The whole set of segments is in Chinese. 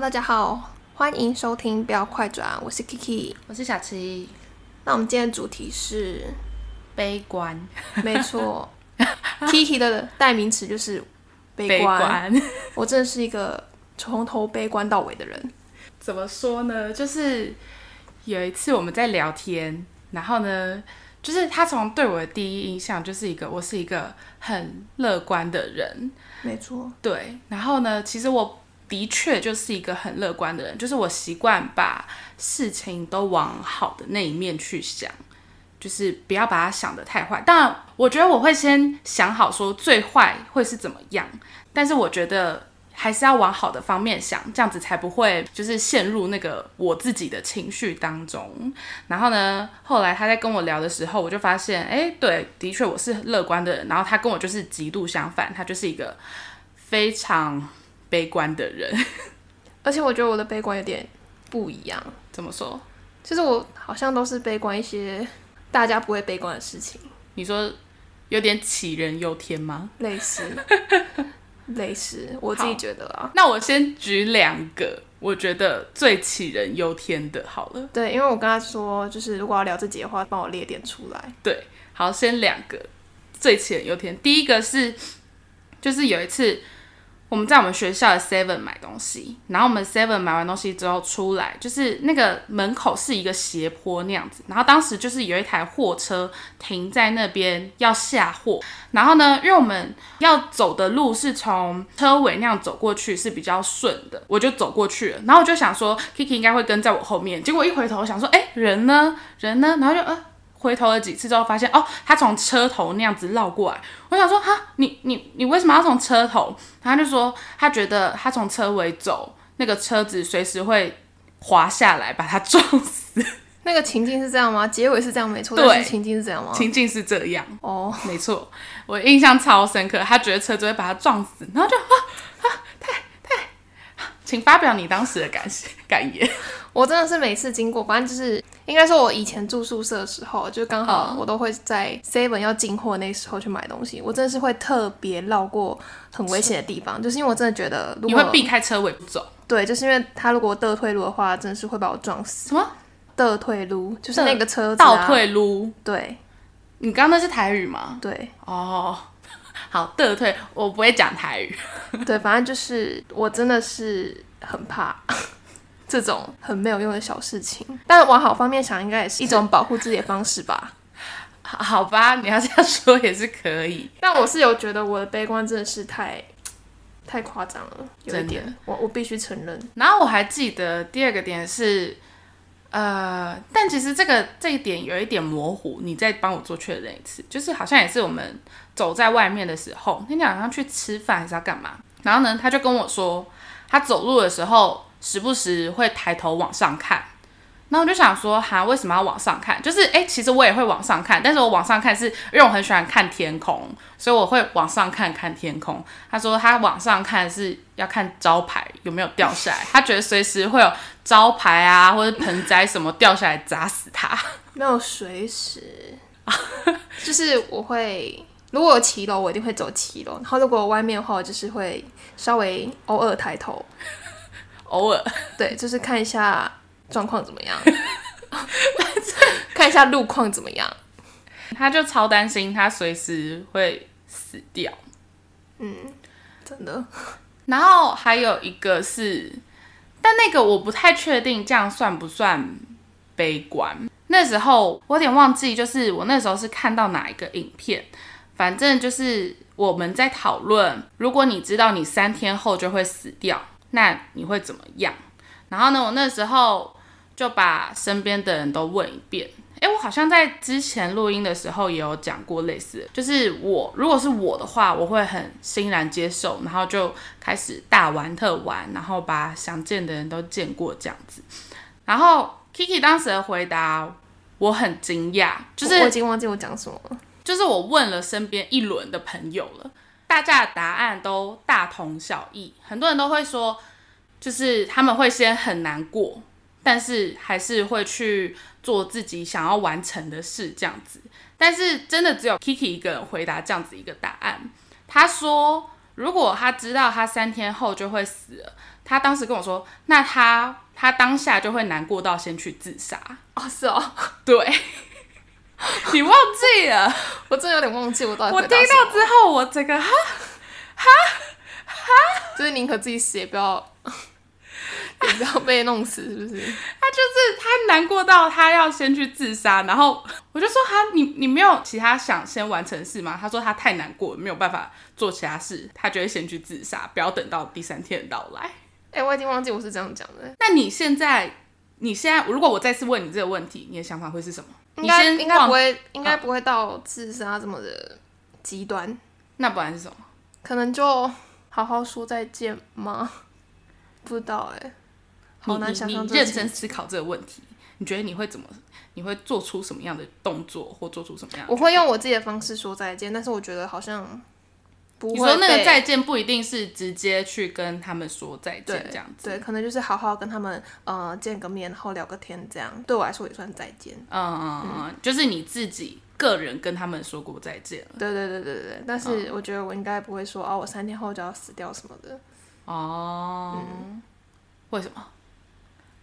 大家好，欢迎收听不要快转，我是 Kiki。我是小七，那我们今天的主题是，悲观，没错，Kiki 的代名词就是悲悲。观，我真的是一个从头悲观到尾的人。怎么说呢？就是有一次我们在聊天，然后呢，就是他从对我的第一印象就是一个我是一个很乐观的人，没错，对，然后呢，其实我的确就是一个很乐观的人，就是我习惯把事情都往好的那一面去想，就是不要把它想得太坏。当然，我觉得我会先想好说最坏会是怎么样，但是我觉得还是要往好的方面想，这样子才不会就是陷入那个我自己的情绪当中。然后呢，后来他在跟我聊的时候，我就发现，哎，对，的确我是乐观的人，然后他跟我就是极度相反，他就是一个非常悲观的人。而且我觉得我的悲观有点不一样，怎么说？就是我好像都是悲观一些大家不会悲观的事情，你说有点杞人忧天吗？类似，类似，我自己觉得啊。那我先举两个我觉得最杞人忧天的，好了。对，因为我跟他说，就是如果要聊这节的话，帮我列点出来。对，好，先两个最杞人忧天。第一个是，就是有一次我们在我们学校的 Seven 买东西，然后我们 Seven 买完东西之后出来，就是那个门口是一个斜坡那样子，然后当时就是有一台货车停在那边要下货，然后呢，因为我们要走的路是从车尾那样走过去是比较顺的，我就走过去了，然后我就想说 Kiki 应该会跟在我后面，结果一回头想说，哎，人呢？人呢？然后就呃。回头了几次之后，发现哦，他从车头那样子绕过来。我想说，哈，你你你为什么要从车头？他就说，他觉得他从车尾走，那个车子随时会滑下来把他撞死。那个情境是这样吗？结尾是这样没错，对但是情境是这样吗？情境是这样，哦，没错，我印象超深刻。他觉得车子会把他撞死，然后就啊啊，请发表你当时的感感言。我真的是每次经过，反正就是应该说，我以前住宿舍的时候，就刚好嗯我都会在 Seven 要进货那时候去买东西。我真的是会特别绕过很危险的地方，就是因为我真的觉得，如果你会避开车尾不走？对，就是因为他如果倒退路的话，真的是会把我撞死。什么倒退路就是那个车子、倒啊、退路？对你刚刚那是台语吗？对哦，好，倒退，我不会讲台语。对，反正就是我真的是很怕 这种很没有用的小事情。但往好方面想，应该也是一种保护自己的方式吧。好好吧，你要这样说也是可以。但我是有觉得我的悲观真的是太 太夸张了，有一点，我我必须承认。然后我还记得第二个点是，呃，但其实这个这一点有一点模糊，你再帮我做确认一次，就是好像也是我们走在外面的时候，那天好像去吃饭还是要干嘛，然后呢，他就跟我说，他走路的时候时不时会抬头往上看。然后我就想说，哈，为什么要往上看？就是，哎，其实我也会往上看，但是我往上看是因为我很喜欢看天空，所以我会往上看看天空。他说他往上看是要看招牌有没有掉下来，他觉得随时会有招牌啊或者盆栽什么掉下来砸死他。没有随时，就是我会，如果有骑楼，我一定会走骑楼。然后如果外面的话，我就是会稍微偶尔抬头，偶尔，对，就是看一下状况怎么样，看一下路况怎么样。他就超担心他随时会死掉。嗯真的，然后还有一个是，但那个我不太确定，这样算不算悲观？那时候我有点忘记，就是我那时候是看到哪一个影片，反正就是我们在讨论，如果你知道你三天后就会死掉，那你会怎么样？然后呢，我那时候就把身边的人都问一遍。哎，我好像在之前录音的时候也有讲过类似的，就是我如果是我的话，我会很欣然接受，然后就开始大玩特玩，然后把想见的人都见过这样子。然后 Kiki 当时的回答我很惊讶，就是我我已经忘记我讲什么了。就是我问了身边一轮的朋友了，大家的答案都大同小异，很多人都会说，就是他们会先很难过，但是还是会去做自己想要完成的事，这样子。但是真的只有 Kiki 一个人回答这样子一个答案。他说，如果他知道他三天后就会死了，他当时跟我说，那他他当下就会难过到先去自杀。哦，是哦，对，你忘记了？我真的有点忘记我到底我听到之后，我整个哈，就是宁可自己死也不要，也不要被弄死，是不是？他就是他难过到他要先去自杀，然后我就说他，你你没有其他想先完成事吗？他说他太难过，没有办法做其他事，他就会先去自杀，不要等到第三天的到来。哎、我已经忘记我是这样讲的，那你现在，你现在如果我再次问你这个问题，你的想法会是什么？应该你先应该不会，应该不会到自杀这么的极端，那不然是什么？可能就好好说再见吗？不知道哎、好难想象认真思考这个问题，你觉得你会怎么？你会做出什么样的动作，或做出什么样的？我会用我自己的方式说再见，但是我觉得好像不会你说那个再见不一定是直接去跟他们说再见这样子，对，可能就是好好跟他们呃见个面，然后聊个天，这样对我来说也算再见。嗯嗯嗯，就是你自己个人跟他们说过再见了。对对对对对，但是我觉得我应该不会说哦，我三天后就要死掉什么的，哦，为什么？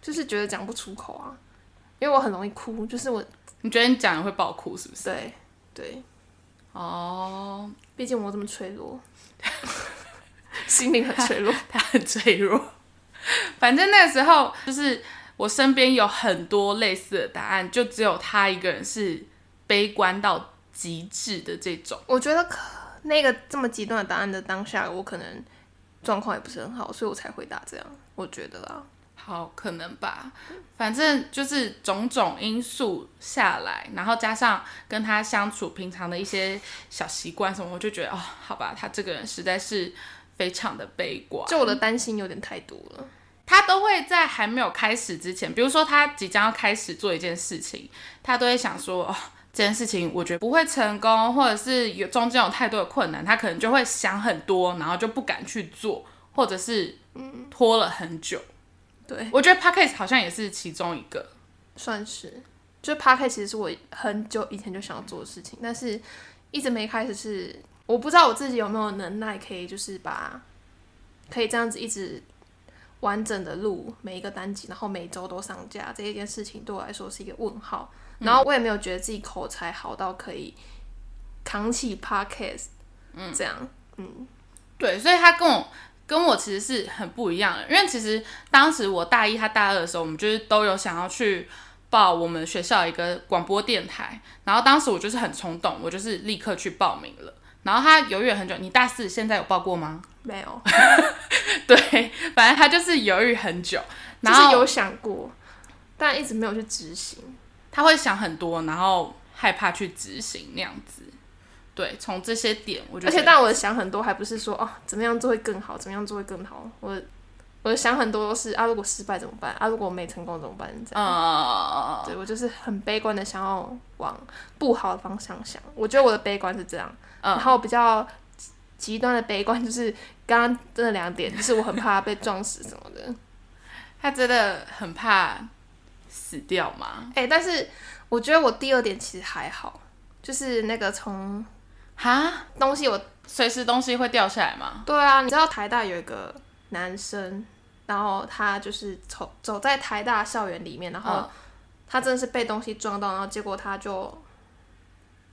就是觉得讲不出口啊，因为我很容易哭，就是我你觉得你讲了会爆哭是不是？对对，哦，毕竟我这么脆弱，心灵很脆弱。他很脆弱。反正那个时候，就是我身边有很多类似的答案，就只有他一个人是悲观到极致的这种。我觉得可那个这么极端的答案的当下，我可能状况也不是很好，所以我才回答这样。我觉得啊，好，可能吧。反正就是种种因素下来，然后加上跟他相处平常的一些小习惯什么，我就觉得哦，好吧，他这个人实在是非常的悲观。就我的担心有点太多了。他都会在还没有开始之前，比如说他即将要开始做一件事情，他都会想说，哦，这件事情我觉得不会成功，或者是有中间有太多的困难，他可能就会想很多，然后就不敢去做，或者是拖了很久。对，我觉得 podcast 好像也是其中一个。算是，就 p a r k 其实是我很久以前就想要做的事情，但是一直没开始是。我不知道我自己有没有能耐可以就是把可以这样子一直完整的录每一个单集，然后每周都上架这一件事情对我来说是一个问号。然后我也没有觉得自己口才好到可以扛起 podcast，嗯，这样，嗯对，所以他跟我跟我其实是很不一样的，因为其实当时我大一，他大二的时候，我们就是都有想要去报我们学校一个广播电台，然后当时我就是很冲动，我就是立刻去报名了。然后他犹豫了很久，你大四现在有报过吗？没有，对，反正他就是犹豫很久，然后就是有想过，但一直没有去执行。他会想很多，然后害怕去执行那样子。对，从这些点，我觉得，而且，但我想很多，还不是说哦，怎么样做会更好，怎么样做会更好。我我想很多都是啊，如果失败怎么办？啊，如果没成功怎么办？这样。呃，对我就是很悲观的，想要往不好的方向想。我觉得我的悲观是这样，嗯然后比较极端的悲观就是刚刚这两点，就是我很怕被撞死什么的。他真的很怕死掉吗？哎、但是我觉得我第二点其实还好，就是那个从哈，东西我随时东西会掉下来吗？对啊，你知道台大有一个男生，然后他就是走走在台大校园里面，然后嗯他真的是被东西撞到，然后结果他就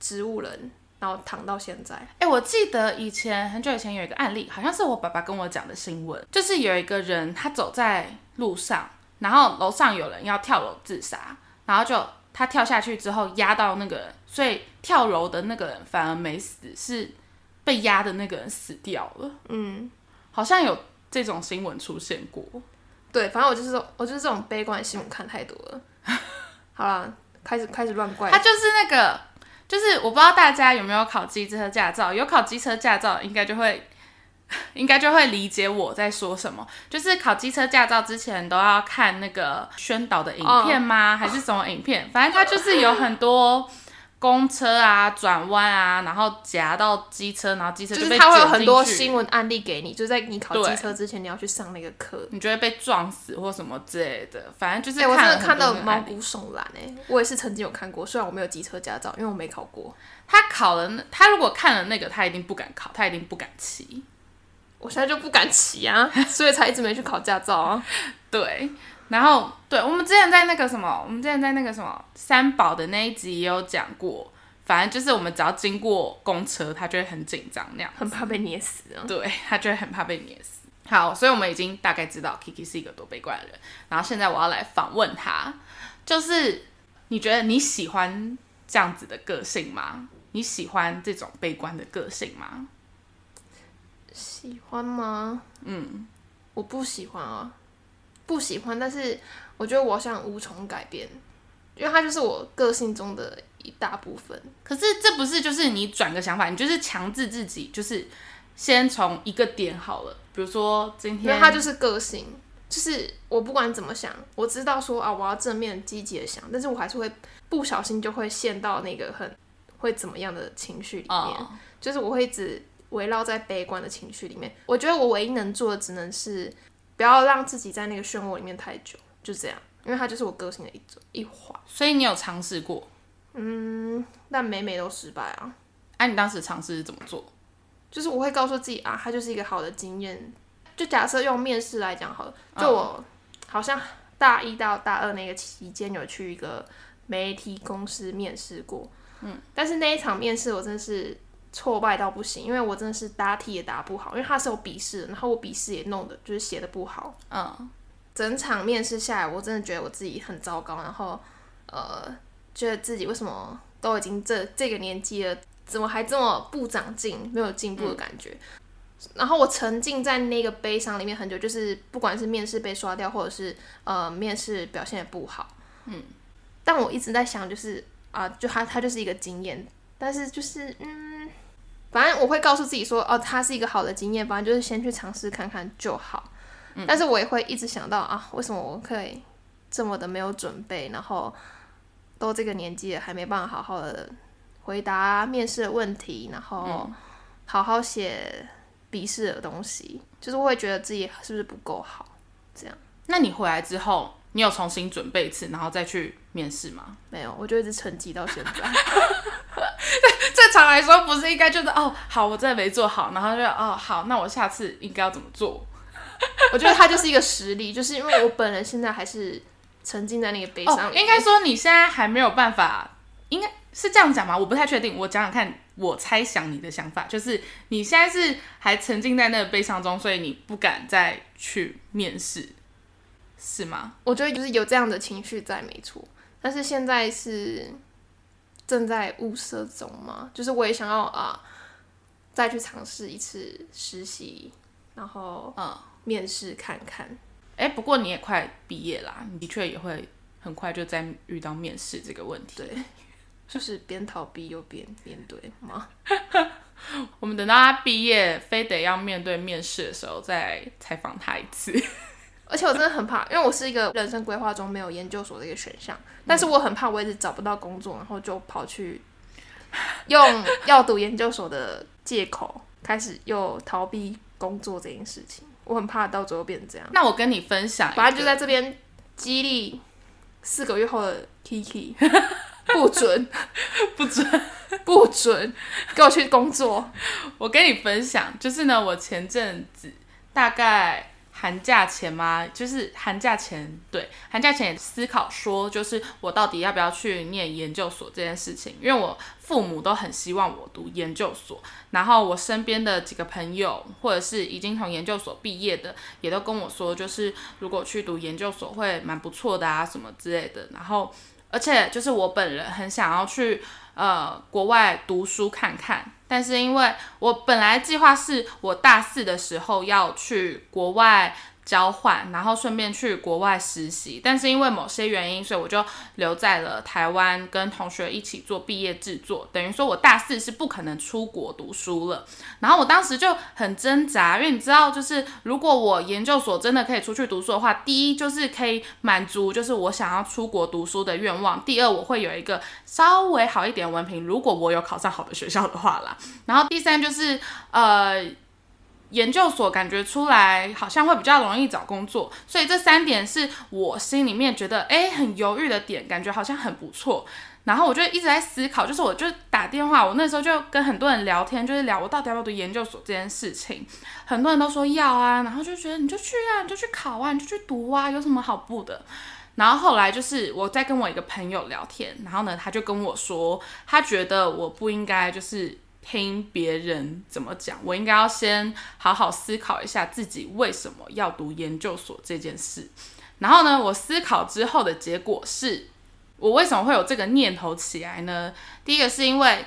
植物人，然后躺到现在。哎、我记得以前很久以前有一个案例，好像是我爸爸跟我讲的新闻，就是有一个人他走在路上，然后楼上有人要跳楼自杀，然后就他跳下去之后压到那个人，所以跳楼的那个人反而没死，是被压的那个人死掉了。嗯，好像有这种新闻出现过。对，反正我就是这种我就是这种悲观的新闻看太多了。好了，开始开始乱怪他。就是那个，就是我不知道大家有没有考机车驾照，有考机车驾照应该就会，应该就会理解我在说什么。就是考机车驾照之前都要看那个宣导的影片吗？还是什么影片？反正它就是有很多。公车啊，转弯啊，然后夹到机车，然后机车被就是他会有很多新闻案例给你，就在你考机车之前，你要去上那个课。你就会被撞死或什么之类的。反正就是哎、我真的看到毛骨悚然哎！我也是曾经有看过，虽然我没有机车驾照，因为我没考过。他考了那，他如果看了那个，他一定不敢考，他一定不敢骑。我现在就不敢骑啊，所以才一直没去考驾照啊。对，然后对我们之前在那个什么，我们之前在那个什么三宝的那一集也有讲过，反正就是我们只要经过公车，他就会很紧张那样，很怕被捏死啊。对他就会很怕被捏死。好，所以我们已经大概知道 Kiki 是一个多悲观的人，然后现在我要来访问他，就是你觉得你喜欢这样子的个性吗？你喜欢这种悲观的个性吗？喜欢吗？嗯，我不喜欢啊，不喜欢。但是我觉得我好像无从改变，因为它就是我个性中的一大部分。可是这不是就是你转个想法，你就是强制自己，就是先从一个点好了。比如说今天，它就是个性，就是我不管怎么想，我知道说啊，我要正面积极的想，但是我还是会不小心就会陷到那个很会怎么样的情绪里面，就是我会一直。围绕在悲观的情绪里面，我觉得我唯一能做的只能是不要让自己在那个漩涡里面太久，就这样，因为它就是我个性的一种一环。所以你有尝试过？嗯，但每每都失败啊。哎，你当时尝试是怎么做？就是我会告诉自己啊，它就是一个好的经验。就假设用面试来讲好了，就我好像大一到大二那个期间有去一个媒体公司面试过，嗯，但是那一场面试我真的是。挫败到不行，因为我真的是答题也答不好，因为他是有笔试，然后我笔试也弄的就是写的不好。嗯，整场面试下来，我真的觉得我自己很糟糕，然后呃，觉得自己为什么都已经这这个年纪了，怎么还这么不长进，没有进步的感觉。然后我沉浸在那个悲伤里面很久，就是不管是面试被刷掉，或者是呃面试表现的不好，嗯，但我一直在想，就是啊，就他他就是一个经验，但是就是嗯。反正我会告诉自己说，哦，它是一个好的经验，反正就是先去尝试看看就好。但是我也会一直想到啊，为什么我可以这么的没有准备，然后都这个年纪了还没办法好好的回答面试的问题，然后好好写笔试的东西，就是我会觉得自己是不是不够好？这样。那你回来之后，你有重新准备一次，然后再去面试吗？没有，我就一直沉寂到现在。正常来说，不是应该就是哦，好，我真的没做好，然后就哦，好，那我下次应该要怎么做？我觉得他就是一个实力，就是因为我本人现在还是沉浸在那个悲伤。应该说你现在还没有办法，应该是这样讲吗？我不太确定，我讲讲看，我猜想你的想法，就是你现在是还沉浸在那个悲伤中，所以你不敢再去面试，是吗？我觉得就是有这样的情绪在，没错，但是现在是。正在物色中嘛，就是我也想要啊，再去尝试一次实习，然后嗯，面试看看。哎，不过你也快毕业啦，你的确也会很快就在遇到面试这个问题。对，就是边逃避又边面对吗？我们等到他毕业，非得要面对面试的时候，再采访他一次。而且我真的很怕，因为我是一个人生规划中没有研究所的一个选项，但是我很怕我一直找不到工作，然后就跑去用要读研究所的借口开始又逃避工作这件事情。我很怕到最后变成这样。那我跟你分享，反正就在这边激励四个月后的 Kiki，不准，不准，不准，给我去工作。我跟你分享，就是呢，我前阵子大概。寒假前吗？就是寒假前，对，寒假前思考说，就是我到底要不要去念研究所这件事情，因为我父母都很希望我读研究所，然后我身边的几个朋友或者是已经从研究所毕业的，也都跟我说，就是如果去读研究所会蛮不错的啊，什么之类的，然后。而且就是我本人很想要去呃国外读书看看，但是因为我本来计划是我大四的时候要去国外。交换，然后顺便去国外实习，但是因为某些原因，所以我就留在了台湾，跟同学一起做毕业制作。等于说我大四是不可能出国读书了。然后我当时就很挣扎，因为你知道，就是如果我研究所真的可以出去读书的话，第一就是可以满足就是我想要出国读书的愿望，第二我会有一个稍微好一点文凭，如果我有考上好的学校的话啦。然后第三就是呃。研究所感觉出来好像会比较容易找工作，所以这三点是我心里面觉得哎很犹豫的点，感觉好像很不错。然后我就一直在思考，就是我就打电话，我那时候就跟很多人聊天，就是聊我到底要不要读研究所这件事情。很多人都说要啊，然后就觉得你就去啊，你就去考啊，你就去读啊，有什么好不的？然后后来就是我在跟我一个朋友聊天，然后呢，他就跟我说，他觉得我不应该就是听别人怎么讲，我应该要先好好思考一下自己为什么要读研究所这件事。然后呢，我思考之后的结果是。我为什么会有这个念头起来呢？第一个是因为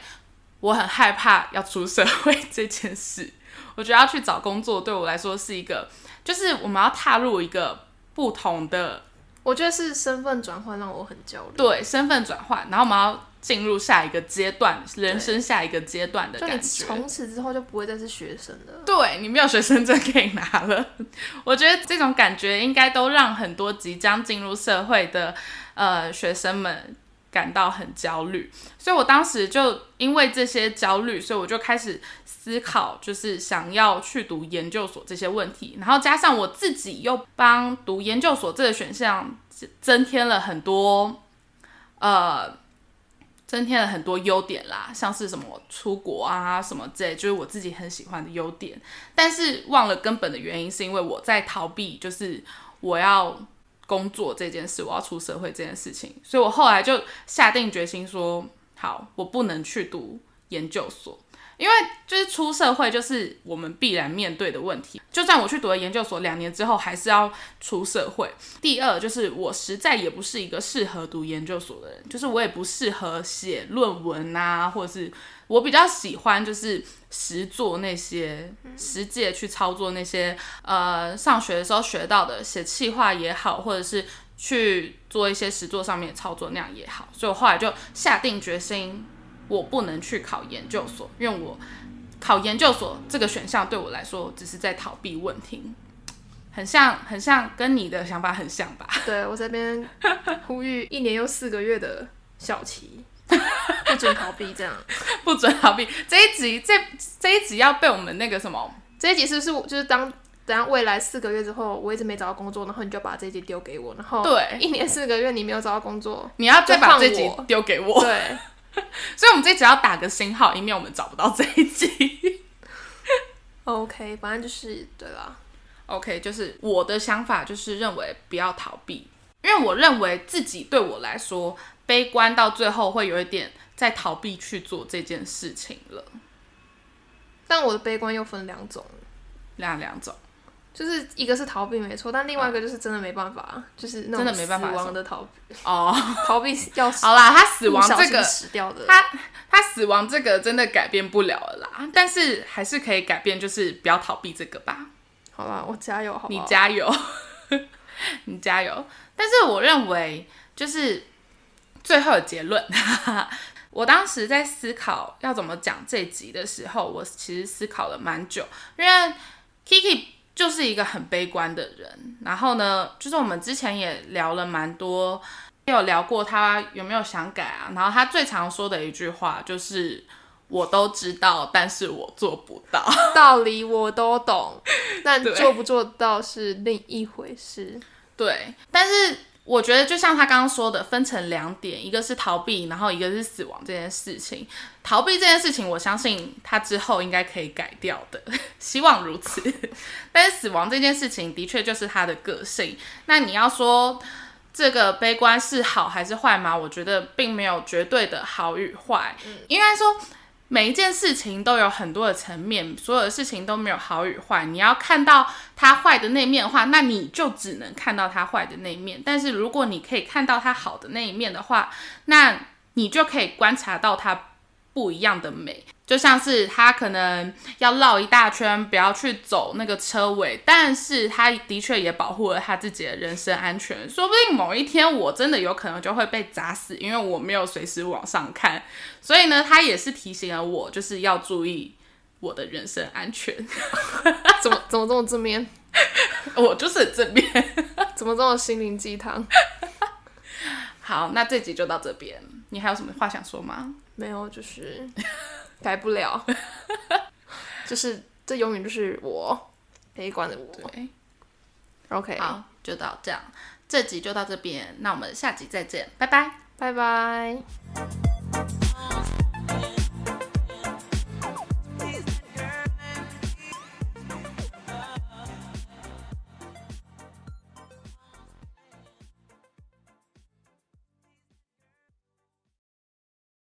我很害怕要出社会这件事，我觉得要去找工作对我来说是一个，就是我们要踏入一个不同的，我觉得是身份转换让我很焦虑。对，身份转换，然后我们要进入下一个阶段，人生下一个阶段的感觉。从此之后就不会再是学生了。对你没有学生证可以拿了。我觉得这种感觉应该都让很多即将进入社会的。呃，学生们感到很焦虑，所以我当时就因为这些焦虑，所以我就开始思考，就是想要去读研究所这些问题。然后加上我自己又帮读研究所这个选项增添了很多，呃，增添了很多优点啦，像是什么出国啊什么之类，就是我自己很喜欢的优点。但是忘了根本的原因，是因为我在逃避，就是我要。工作这件事，我要出社会这件事情，所以我后来就下定决心说，好，我不能去读研究所。因为就是出社会就是我们必然面对的问题，就算我去读了研究所，两年之后还是要出社会。第二就是我实在也不是一个适合读研究所的人，就是我也不适合写论文啊，或者是我比较喜欢就是实做那些实际去操作那些呃上学的时候学到的写企划也好，或者是去做一些实作上面操作那样也好，所以我后来就下定决心。我不能去考研究所，因为我考研究所这个选项对我来说只是在逃避问题，很像很像跟你的想法很像吧？对我这边呼吁一年又四个月的小齐，不准逃避，这样不准逃避。这一集这这一集要被我们那个什么？这一集是不是就是当等下未来四个月之后，我一直没找到工作，然后你就把这一集丢给我，然后对一年四个月你没有找到工作，你要再把这集丢给我，对。所以，我们这集要打个星号，以免我们找不到这一集。OK，反正就是对了。OK，就是我的想法就是认为不要逃避，因为我认为自己对我来说悲观到最后会有一点在逃避去做这件事情了。但我的悲观又分两种，两两种。就是一个是逃避没错，但另外一个就是真的没办法，就是那种死亡的逃避。哦，逃避要死好啦，他死亡这个死掉的，他他死亡这个真的改变不了了啦，但是还是可以改变，就是不要逃避这个吧。好啦，我加油，好，你加油，你加油。但是我认为，就是最后的结论，我当时在思考要怎么讲这集的时候，我其实思考了蛮久，因为 Kiki。就是一个很悲观的人，然后呢，就是我们之前也聊了蛮多，有聊过他有没有想改啊。然后他最常说的一句话就是：“我都知道，但是我做不到。道理我都懂，但做不做到是另一回事。”对，但是。我觉得就像他刚刚说的，分成两点，一个是逃避，然后一个是死亡这件事情。逃避这件事情，我相信他之后应该可以改掉的，希望如此。但是死亡这件事情，的确就是他的个性。那你要说这个悲观是好还是坏吗？我觉得并没有绝对的好与坏，应该说。每一件事情都有很多的层面，所有的事情都没有好与坏。你要看到它坏的那一面的话，那你就只能看到它坏的那一面。但是如果你可以看到它好的那一面的话，那你就可以观察到它不一样的美。就像是他可能要绕一大圈，不要去走那个车尾，但是他的确也保护了他自己的人身安全。说不定某一天我真的有可能就会被砸死，因为我没有随时往上看。所以呢，他也是提醒了我，就是要注意我的人身安全。怎么怎么这么正面？我就是正面。怎么这么心灵鸡汤？好，那这集就到这边。你还有什么话想说吗？没有，就是。改不了，就是这永远就是我悲观的我。对，OK，好，就到这样，这集就到这边，那我们下集再见，拜拜。拜拜。